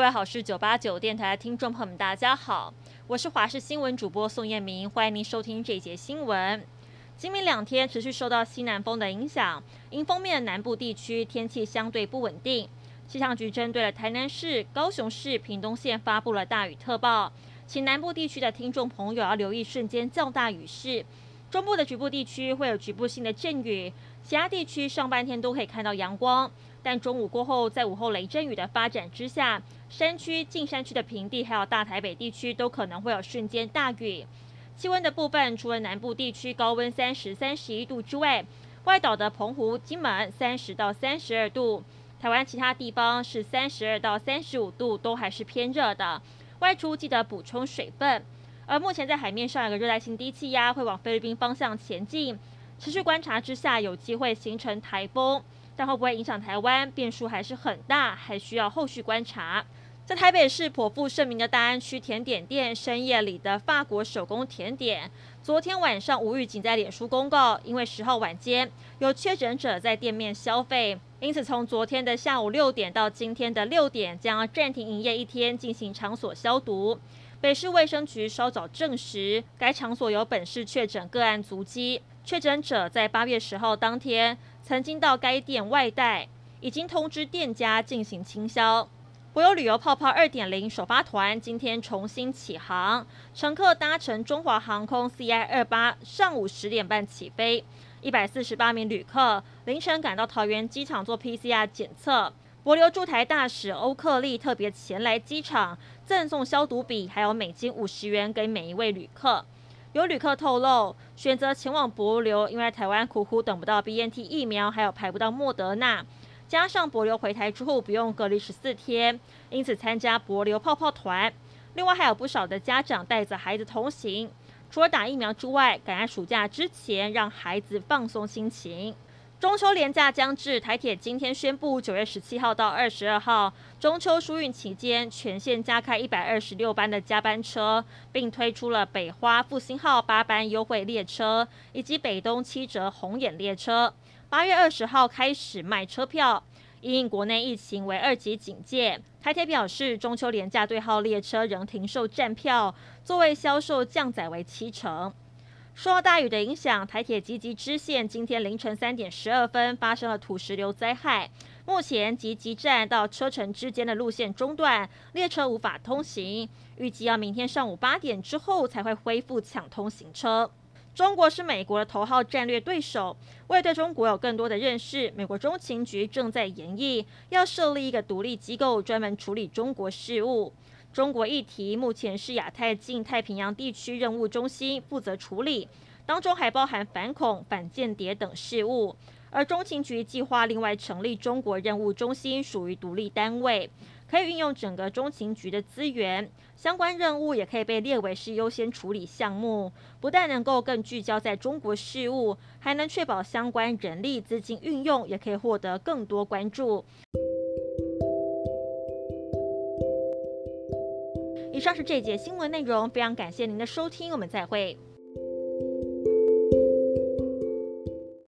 各位好是九八九电台的听众朋友们，大家好，我是华视新闻主播宋彦明，欢迎您收听这节新闻。今明两天持续受到西南风的影响，迎风面南部地区天气相对不稳定。气象局针对了台南市、高雄市、屏东县发布了大雨特报，请南部地区的听众朋友要留意瞬间较大雨势。中部的局部地区会有局部性的阵雨，其他地区上半天都可以看到阳光，但中午过后，在午后雷阵雨的发展之下，山区、近山区的平地还有大台北地区都可能会有瞬间大雨。气温的部分，除了南部地区高温三十三十一度之外，外岛的澎湖、金门三十到三十二度，台湾其他地方是三十二到三十五度，都还是偏热的。外出记得补充水分。而目前在海面上有个热带性低气压会往菲律宾方向前进，持续观察之下有机会形成台风，但会不会影响台湾，变数还是很大，还需要后续观察。在台北市颇负盛名的大安区甜点店，深夜里的法国手工甜点，昨天晚上无预警在脸书公告，因为十号晚间有确诊者在店面消费，因此从昨天的下午六点到今天的六点将暂停营业一天，进行场所消毒。北市卫生局稍早证实，该场所有本市确诊个案足迹。确诊者在八月十号当天曾经到该店外带，已经通知店家进行清消。柏悠旅游泡泡二点零首发团今天重新起航，乘客搭乘中华航空 CI 二八，上午十点半起飞，一百四十八名旅客凌晨赶到桃园机场做 PCR 检测。博流驻台大使欧克利特别前来机场赠送消毒笔，还有美金五十元给每一位旅客。有旅客透露，选择前往博流，因为台湾苦苦等不到 BNT 疫苗，还有排不到莫德纳，加上博流回台之后不用隔离十四天，因此参加博流泡泡团。另外还有不少的家长带着孩子同行，除了打疫苗之外，赶在暑假之前让孩子放松心情。中秋连假将至，台铁今天宣布，九月十七号到二十二号中秋疏运期间，全线加开一百二十六班的加班车，并推出了北花复兴号八班优惠列车以及北东七折红眼列车。八月二十号开始卖车票，因应国内疫情为二级警戒，台铁表示，中秋连假对号列车仍停售站票，座位销售降载为七成。受到大雨的影响，台铁集集支线今天凌晨三点十二分发生了土石流灾害。目前集集站到车城之间的路线中断，列车无法通行，预计要明天上午八点之后才会恢复抢通行车。中国是美国的头号战略对手，为了对中国有更多的认识，美国中情局正在研议要设立一个独立机构，专门处理中国事务。中国议题目前是亚太近太平洋地区任务中心负责处理，当中还包含反恐、反间谍等事务。而中情局计划另外成立中国任务中心，属于独立单位，可以运用整个中情局的资源，相关任务也可以被列为是优先处理项目，不但能够更聚焦在中国事务，还能确保相关人力资金运用也可以获得更多关注。以上是这节新闻内容，非常感谢您的收听，我们再会。